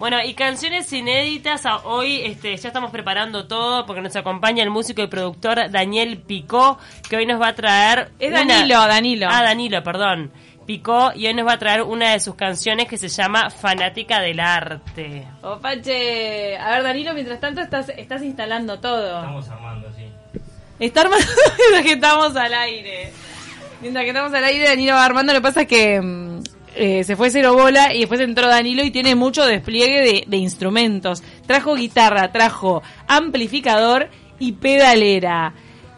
Bueno, y canciones inéditas, a- hoy este, ya estamos preparando todo porque nos acompaña el músico y productor Daniel Picó, que hoy nos va a traer... Es una- Danilo, Danilo. Ah, Danilo, perdón. Picó y hoy nos va a traer una de sus canciones que se llama Fanática del Arte. Opache, a ver Danilo, mientras tanto estás, estás instalando todo. armando, sí. Está armando mientras que estamos al aire. Mientras que estamos al aire, Danilo va armando. Lo que pasa es que mm, eh, se fue cero bola y después entró Danilo y tiene mucho despliegue de, de instrumentos. Trajo guitarra, trajo amplificador y pedalera.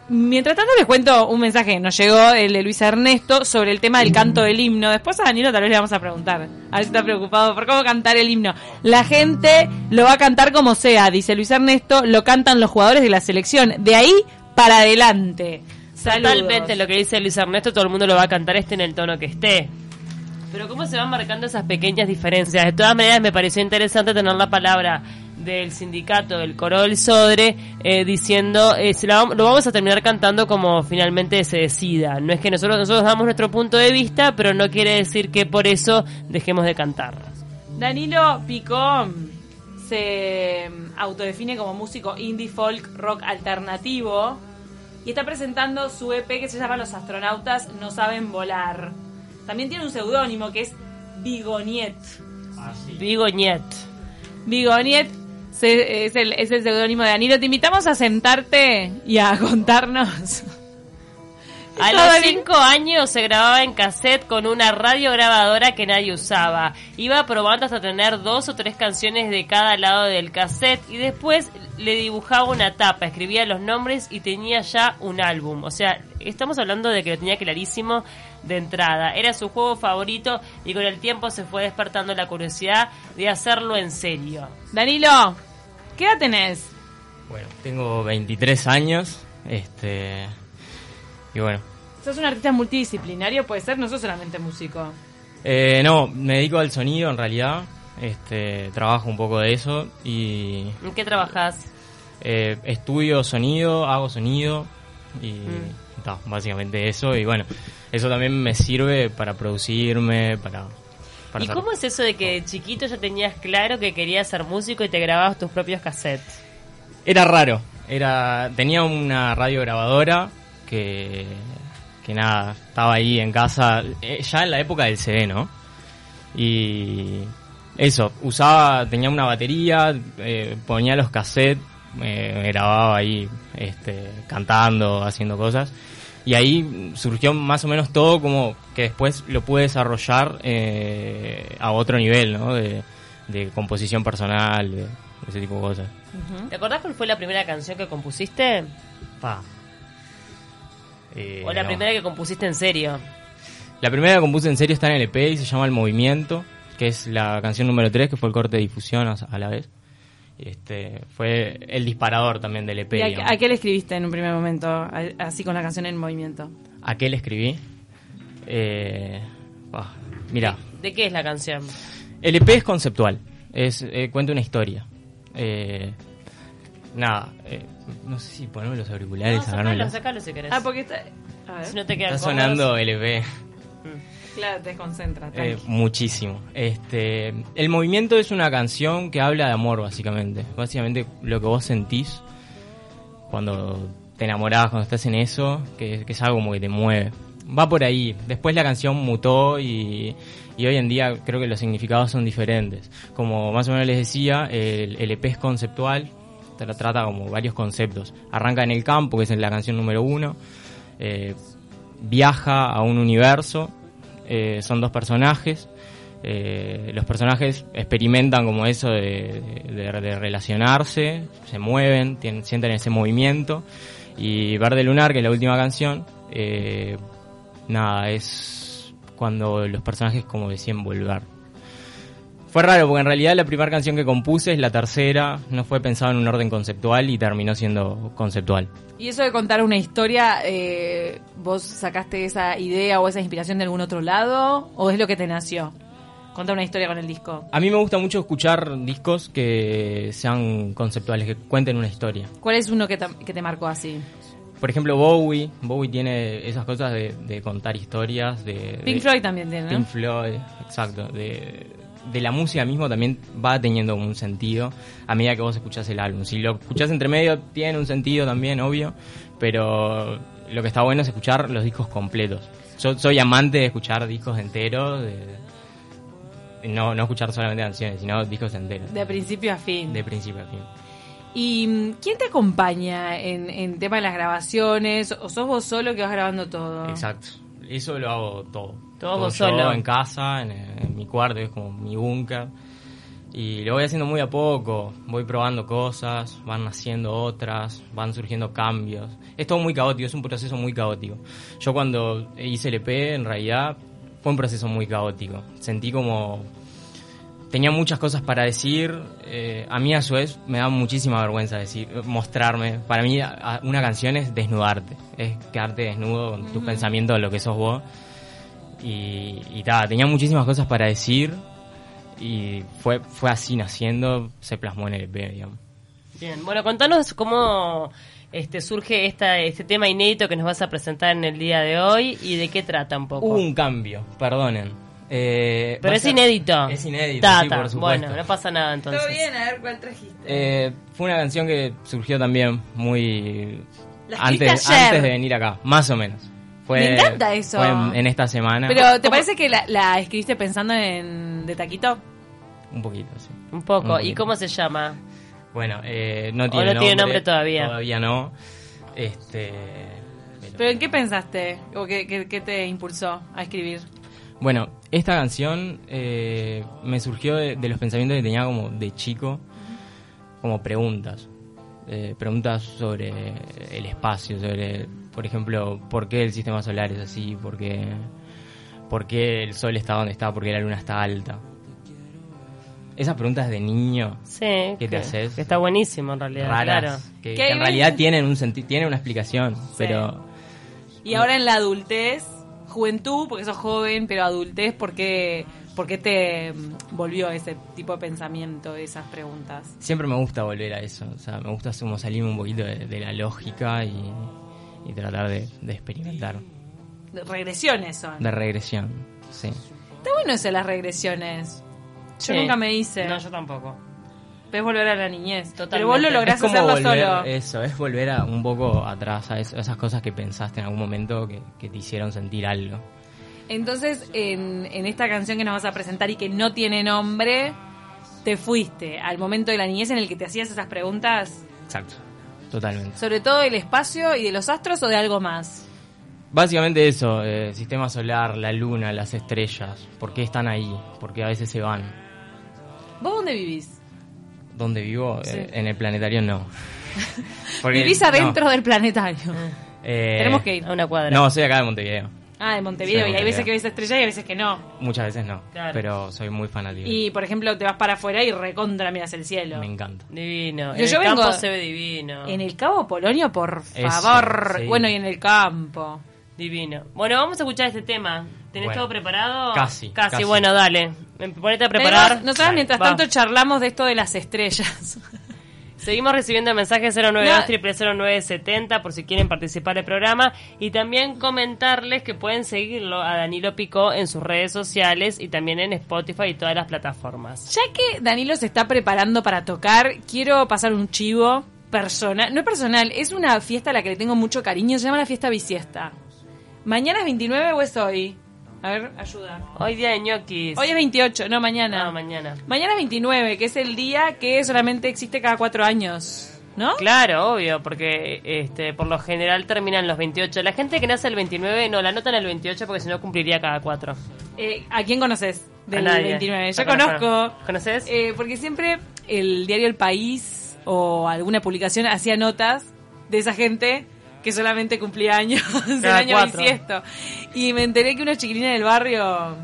Mientras tanto les cuento un mensaje que nos llegó, el de Luis Ernesto, sobre el tema del canto del himno. Después a Danilo tal vez le vamos a preguntar, a ver si está preocupado por cómo cantar el himno. La gente lo va a cantar como sea, dice Luis Ernesto, lo cantan los jugadores de la selección. De ahí para adelante. Saludos. Totalmente lo que dice Luis Ernesto, todo el mundo lo va a cantar este en el tono que esté. Pero cómo se van marcando esas pequeñas diferencias. De todas maneras me pareció interesante tener la palabra del sindicato del coro del Sodre eh, diciendo eh, lo vamos a terminar cantando como finalmente se decida. No es que nosotros nosotros damos nuestro punto de vista, pero no quiere decir que por eso dejemos de cantar. Danilo Picó se autodefine como músico indie folk rock alternativo y está presentando su EP que se llama Los astronautas no saben volar. También tiene un seudónimo que es Bigoniet. Bigoñet. Bigoniet se- es el, es el seudónimo de Danilo. Te invitamos a sentarte y a contarnos. A los cinco años se grababa en cassette con una radiograbadora que nadie usaba. Iba probando hasta tener dos o tres canciones de cada lado del cassette y después le dibujaba una tapa, escribía los nombres y tenía ya un álbum. O sea, estamos hablando de que lo tenía clarísimo de entrada. Era su juego favorito y con el tiempo se fue despertando la curiosidad de hacerlo en serio. Danilo, ¿qué edad tenés? Bueno, tengo 23 años, este... Y bueno, Sos un artista multidisciplinario, puede ser, no sos solamente músico. eh, no, me dedico al sonido en realidad, este, trabajo un poco de eso y ¿En qué trabajás? eh, estudio sonido, hago sonido y Mm. básicamente eso y bueno, eso también me sirve para producirme, para... para ¿Y cómo es eso de que de chiquito ya tenías claro que querías ser músico y te grababas tus propios cassettes? Era raro. Era, tenía una radio grabadora que, que nada, estaba ahí en casa, eh, ya en la época del CD, ¿no? Y eso, usaba, tenía una batería, eh, ponía los cassettes, eh, grababa ahí este, cantando, haciendo cosas. Y ahí surgió más o menos todo como que después lo pude desarrollar eh, a otro nivel, ¿no? De, de composición personal, de, de ese tipo de cosas. ¿Te acordás cuál fue la primera canción que compusiste? Pa. Eh, ¿O la no. primera que compusiste en serio? La primera que compuse en serio está en el EP y se llama El Movimiento, que es la canción número 3, que fue el corte de difusión a, a la vez. Este, fue el disparador también del EP. ¿Y a, a qué le escribiste en un primer momento, a- así con la canción en movimiento? ¿A qué le escribí? Eh, pa, mira, ¿De qué es la canción? el EP es conceptual, es eh, cuenta una historia. Eh, nada, eh, no sé si ponerme los auriculares, No, sacalo, sacalo si querés. Ah, porque está... A ver, Si no te queda Está sonando el EP. Claro, te desconcentra. Eh, muchísimo. Este, el movimiento es una canción que habla de amor, básicamente. Básicamente lo que vos sentís cuando te enamorás, cuando estás en eso, que, que es algo como que te mueve. Va por ahí. Después la canción mutó y, y hoy en día creo que los significados son diferentes. Como más o menos les decía, el, el EP es conceptual, tra- trata como varios conceptos. Arranca en el campo, que es la canción número uno. Eh, viaja a un universo. eh, son dos personajes. Eh, los personajes experimentan como eso de, relacionarse, se mueven, tienen- sienten ese movimiento. Y Verde Lunar, que es la última canción, eh, nada, es cuando los personajes como decían volver. Fue raro porque en realidad la primera canción que compuse es la tercera, no fue pensado en un orden conceptual y terminó siendo conceptual. Y eso de contar una historia, eh, ¿vos sacaste esa idea o esa inspiración de algún otro lado? ¿O es lo que te nació? Contar una historia con el disco. A mí me gusta mucho escuchar discos que sean conceptuales, que cuenten una historia. ¿Cuál es uno que te, que te marcó así? Por ejemplo, Bowie. Bowie tiene esas cosas de, de contar historias. De, Pink de- Floyd también tiene, ¿no? Pink Floyd, exacto. De, de la música mismo también va teniendo un sentido a medida que vos escuchás el álbum. Si lo escuchás entre medio, tiene un sentido también, obvio, pero lo que está bueno es escuchar los discos completos. Yo soy amante de escuchar discos enteros, de, no, no escuchar solamente canciones, sino discos enteros, De principio a fin. de principio a fin. ¿Y quién te acompaña en, en tema de las grabaciones? ¿O sos vos solo que vas grabando todo? Exacto. Eso lo hago todo. Todo yo solo. en casa, en, en mi cuarto, es como mi búnker. Y lo voy haciendo muy a poco. Voy probando cosas, van naciendo otras, van surgiendo cambios. Es todo muy caótico, es un proceso muy caótico. Yo cuando hice el EP, en realidad, fue un proceso muy caótico. Sentí como tenía muchas cosas para decir. eh, a mí a su vez me da muchísima vergüenza decir, mostrarme. Para mí una canción es desnudarte, es quedarte desnudo con tus pensamientos de lo que sos vos. Y, y ta, tenía muchísimas cosas para decir y fue, fue así naciendo, se plasmó en el EP, digamos. Bien, bueno, contanos cómo este surge esta, este tema inédito que nos vas a presentar en el día de hoy y de qué trata un poco. Hubo un cambio, perdonen. Eh, Pero a es inédito. Es inédito, Ta, sí, ta. por supuesto. Bueno, no pasa nada entonces. Todo bien, a ver cuál trajiste. Eh, fue una canción que surgió también muy antes, antes de venir acá, más o menos. Fue, Me encanta eso. Fue en, en esta semana. Pero, ¿te parece que la, la escribiste pensando en de taquito? Un poquito, sí. Un poco. Un ¿Y cómo se llama? Bueno, eh, no O tiene no tiene nombre todavía. Todavía no. Este, pero- ¿Pero en qué pensaste? ¿O qué, qué- qué te impulsó a escribir? Bueno, esta canción eh, me surgió de, de los pensamientos que tenía como de chico, como preguntas. Eh, preguntas sobre el espacio, sobre, por ejemplo, por qué el sistema solar es así, por qué, por qué el sol está donde está, por qué la luna está alta. Esas preguntas de niño Sí. ¿Qué te que- haces? Que está buenísimo en realidad. raras, Claro. que, Que que en realidad tienen un tienen una explicación, pero Y ahora en la adultez, juventud, porque sos joven, pero adultez, ¿por qué, por qué te mm, volvió ese tipo de pensamiento, esas preguntas? siempre me gusta volver a eso. O sea, me gusta como salirme un poquito de, de la lógica y, y tratar de, de experimentar. De- Regresiones son. De regresión, sí. Está bueno eso de las regresiones. Yo Sí. nunca me hice. No, yo tampoco. Ves volver a la niñez. Pero Totalmente. vos lo lográs es como hacerlo volver, solo. eso, es volver a un poco atrás a, eso- a esas cosas que pensaste en algún momento que, que te hicieron sentir algo. Entonces, en, en esta canción que nos vas a presentar y que no tiene nombre, te fuiste al momento de la niñez en el que te hacías esas preguntas, Exacto, totalmente. sobre todo del espacio y de los astros o de algo más. Básicamente eso, eh, sistema solar, la luna, las estrellas, ¿por qué están ahí? ¿Por qué a veces se van? ¿Vos dónde vivís? ¿Dónde vivo? Sí. Eh, en el planetario no. Porque- vivís no, adentro del planetario. eh, Tenemos que ir. A una cuadra. No, soy acá de Montevideo. Ah, de Montevideo. Sí, y hay veces que ves estrella y hay veces que no. Muchas veces no, Claro. pero soy muy fanático. Y, por ejemplo, te vas para afuera y recontra miras el cielo. Me encanta. Divino. Yo- en yo el campo se ve divino. En el Cabo Polonio, por Eso, favor. sí. Bueno, y en el campo. Divino. Bueno, vamos a escuchar este tema. ¿Tenés Bueno. todo preparado? Casi, Casi, casi. bueno, dale. Ponete a preparar. Nosotros mientras va. tanto charlamos de esto de las estrellas. Seguimos recibiendo mensajes 092 No. 0970 por si quieren participar del programa y también comentarles que pueden seguirlo a Danilo Picó en sus redes sociales y también en Spotify y todas las plataformas. Ya que Danilo se está preparando para tocar, quiero pasar un chivo personal. No es personal, es una fiesta a la que le tengo mucho cariño. Se llama la fiesta bisiesta. ¿Mañana es 29 o es hoy? A ver, ayuda. Hoy día de ñoquis. Hoy es 28, no mañana. No, mañana. Mañana es 29, que es el día que solamente existe cada cuatro años. ¿No? Claro, obvio, porque este por lo general terminan los 28. La gente que nace el 29 no la anotan el 28 porque si no cumpliría cada cuatro. Eh, ¿A quién conoces del A nadie. 29? Yo No conozco. conozco. ¿Conoces? Eh, porque siempre el diario El País o alguna publicación hacía notas de esa gente que solamente cumplía años el año cuatro. bisiesto. Y me enteré que unos chiquilines del barrio,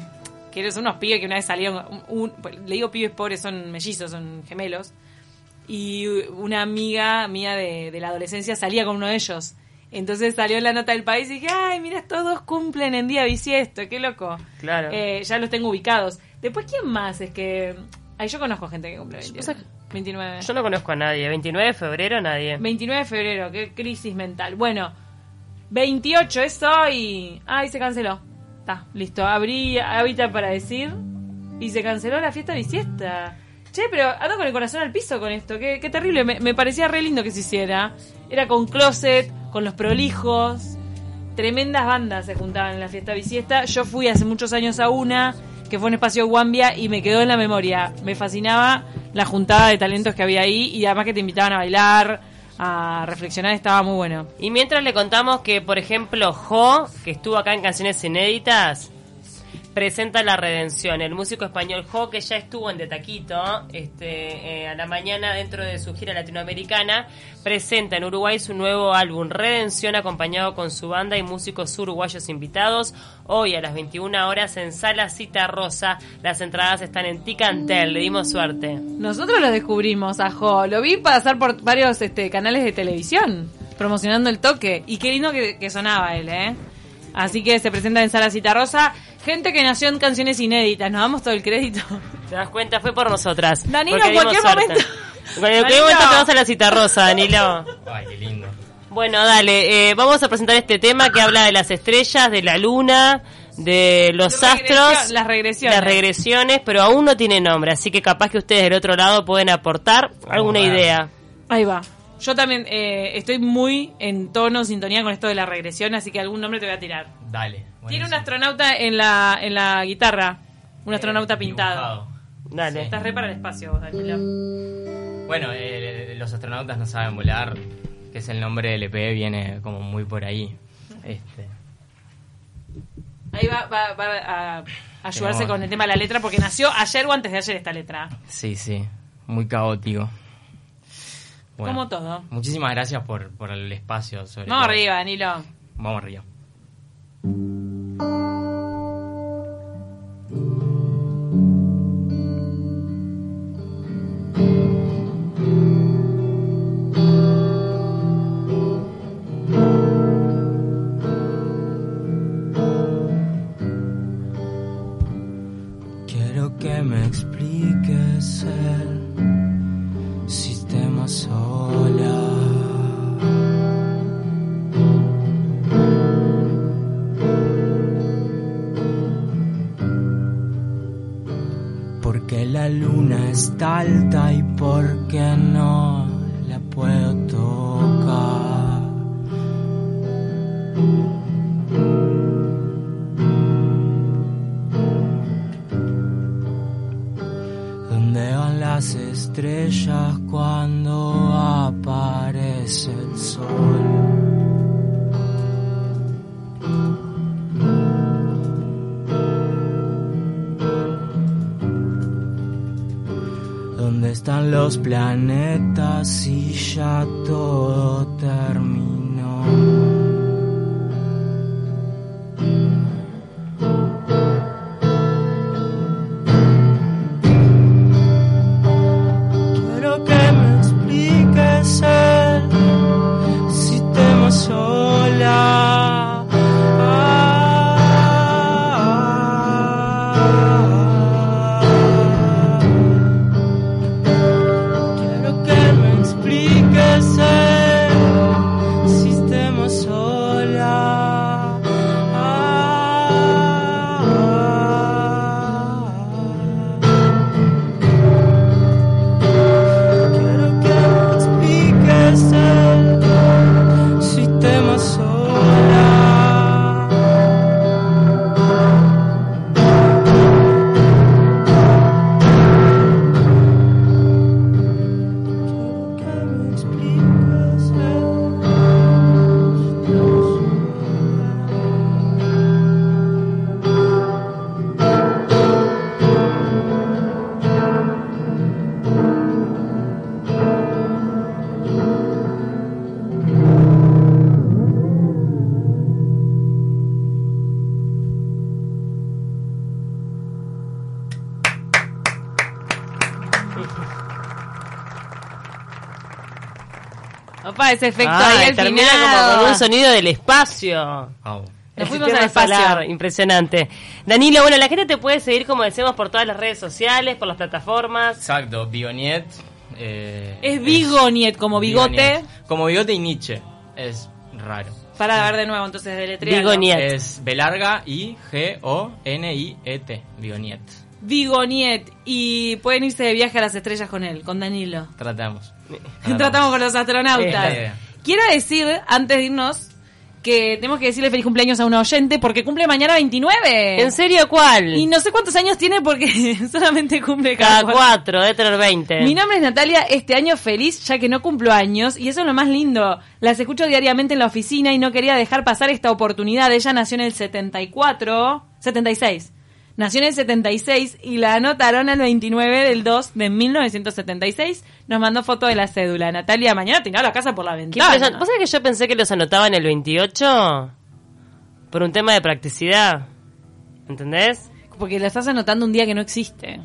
que son unos pibes que una vez salieron, un- un- le digo pibes pobres, son mellizos, son gemelos, y una amiga mía de, de la adolescencia salía con uno de ellos. Entonces salió en la nota del país y dije, ay, mira, todos cumplen en día bisiesto, qué loco. Claro. Eh, ya los tengo ubicados. Después, ¿quién más? Es que... Ay, yo conozco gente que cumple 29. 29. Yo no conozco a nadie. 29 de febrero nadie. 29 de febrero, qué crisis mental. Bueno, 28 es hoy. Ay, se canceló. Está, listo. Abrí ahorita para decir. y se canceló la fiesta bisiesta. Che, pero ando con el corazón al piso con esto. Qué, qué terrible. Me, me parecía re lindo que se hiciera. Era con Closet, con los prolijos. Tremendas bandas se juntaban en la fiesta bisiesta. Yo fui hace muchos años a una, que fue en Espacio Guambia, y me quedó en la memoria. Me fascinaba la juntada de talentos que había ahí y además que te invitaban a bailar, a reflexionar, estaba muy bueno. Y mientras le contamos que, por ejemplo, Jo, que estuvo acá en Canciones Inéditas, presenta La Redención. El músico español Jo, que ya estuvo en De Taquito este, eh, a la mañana dentro de su gira latinoamericana, presenta en Uruguay su nuevo álbum Redención, acompañado con su banda y músicos uruguayos invitados. Hoy a las 21 horas en Sala Cita Rosa. Las entradas están en Ticantel. Le dimos suerte. Nosotros lo descubrimos a Jo. Lo vi pasar por varios este, canales de televisión promocionando el toque. Y qué lindo que, que sonaba él, ¿eh? Así que se presenta en Sala Cita Rosa. Gente que nació en canciones inéditas. Nos damos todo el crédito. ¿Te das cuenta? Fue por nosotras. Danilo, en cualquier momento. En cualquier momento te vas a la cita rosa, Danilo. Ay, qué lindo. Bueno, dale, eh, vamos a presentar este tema que habla de las estrellas, de la luna, de los Regresión- astros, las regresiones. las regresiones, pero aún no tiene nombre, así que capaz que ustedes del otro lado pueden aportar alguna idea. Ahí va. Yo también eh, estoy muy en tono, sintonía con esto de la regresión, así que algún nombre te voy a tirar. Dale. Tiene un astronauta en la, en la guitarra. Un astronauta pintado. Dibujado. Dale. Estás re para el espacio, vos, Danilo. Bueno, eh, los astronautas no saben volar, que es el nombre del EP, viene como muy por ahí. Este, Ahí va, va, va a ayudarse Tenemos- con el tema de la letra, porque nació ayer o antes de ayer esta letra. sí, sí, muy caótico. Bueno, Como todo. Muchísimas gracias por, por el espacio. Sobre Vamos todo. arriba, Danilo. Vamos arriba. Quiero que me expliques el sistema solar. La luna está alta y porque no la puedo tocar. ¿Dónde van las estrellas cuando aparece el sol? Están los planetas si ya todo terminó? Ese efecto Ay, ahí al termina final. como con un sonido del espacio. Wow. Nos fuimos al espacio. solar, impresionante. Danilo, bueno, la gente te puede seguir, como decimos, por todas las redes sociales, por las plataformas. Exacto, Bigoniet. eh, Es Bigoniet, como bigote. Bigoniet. Como bigote y Nietzsche. Es raro. Para ver de nuevo, entonces, de Bigoniet. Es B larga I G O N I E T. Bigoniet. Vigoniet y pueden irse de viaje a las estrellas con él, con Danilo. Tratamos. Tratamos con los astronautas. Quiero decir, antes de irnos, que tenemos que decirle feliz cumpleaños a una oyente porque cumple mañana 29. ¿En serio cuál? Y no sé cuántos años tiene porque solamente cumple Cada cada, cuatro, debe tener 20. Mi nombre es Natalia, este año feliz ya que no cumplo años y eso es lo más lindo. Las escucho diariamente en la oficina y no quería dejar pasar esta oportunidad. Ella nació en el 74, 76. Nació en el 76 y la anotaron el 29 del 2 de 1976. Nos mandó foto de la cédula. Natalia, mañana a la casa por la ventana. ¿Vos sabés que yo pensé que los anotaban el 28? Por un tema de practicidad. ¿Entendés? Porque la estás anotando un día que no existe.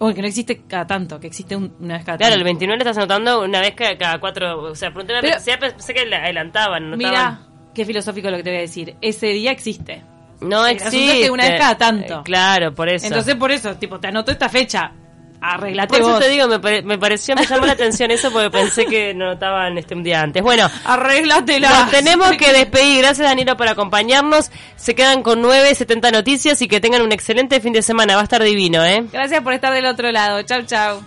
O que no existe cada tanto, que existe un- una vez cada Claro, el tanto. 29 lo estás anotando una vez cada, cada cuatro. O sea, por un tema de practicidad pensé que la adelantaban. anotaban. Mira, qué filosófico lo que te voy a decir. Ese día existe. No el existe. es que una vez cada tanto. Eh, Claro, por eso. Entonces por eso, tipo, te anoto esta fecha. Arreglate por eso vos. te digo, me, pare- me pareció, me llamó la atención eso porque pensé que no notaban este un día antes. Bueno, Arréglatela. Nos tenemos que despedir. Gracias, Danilo, por acompañarnos. Se quedan con 9.70 noticias y que tengan un excelente fin de semana. Va a estar divino, ¿eh? Gracias por estar del otro lado. Chau, chau.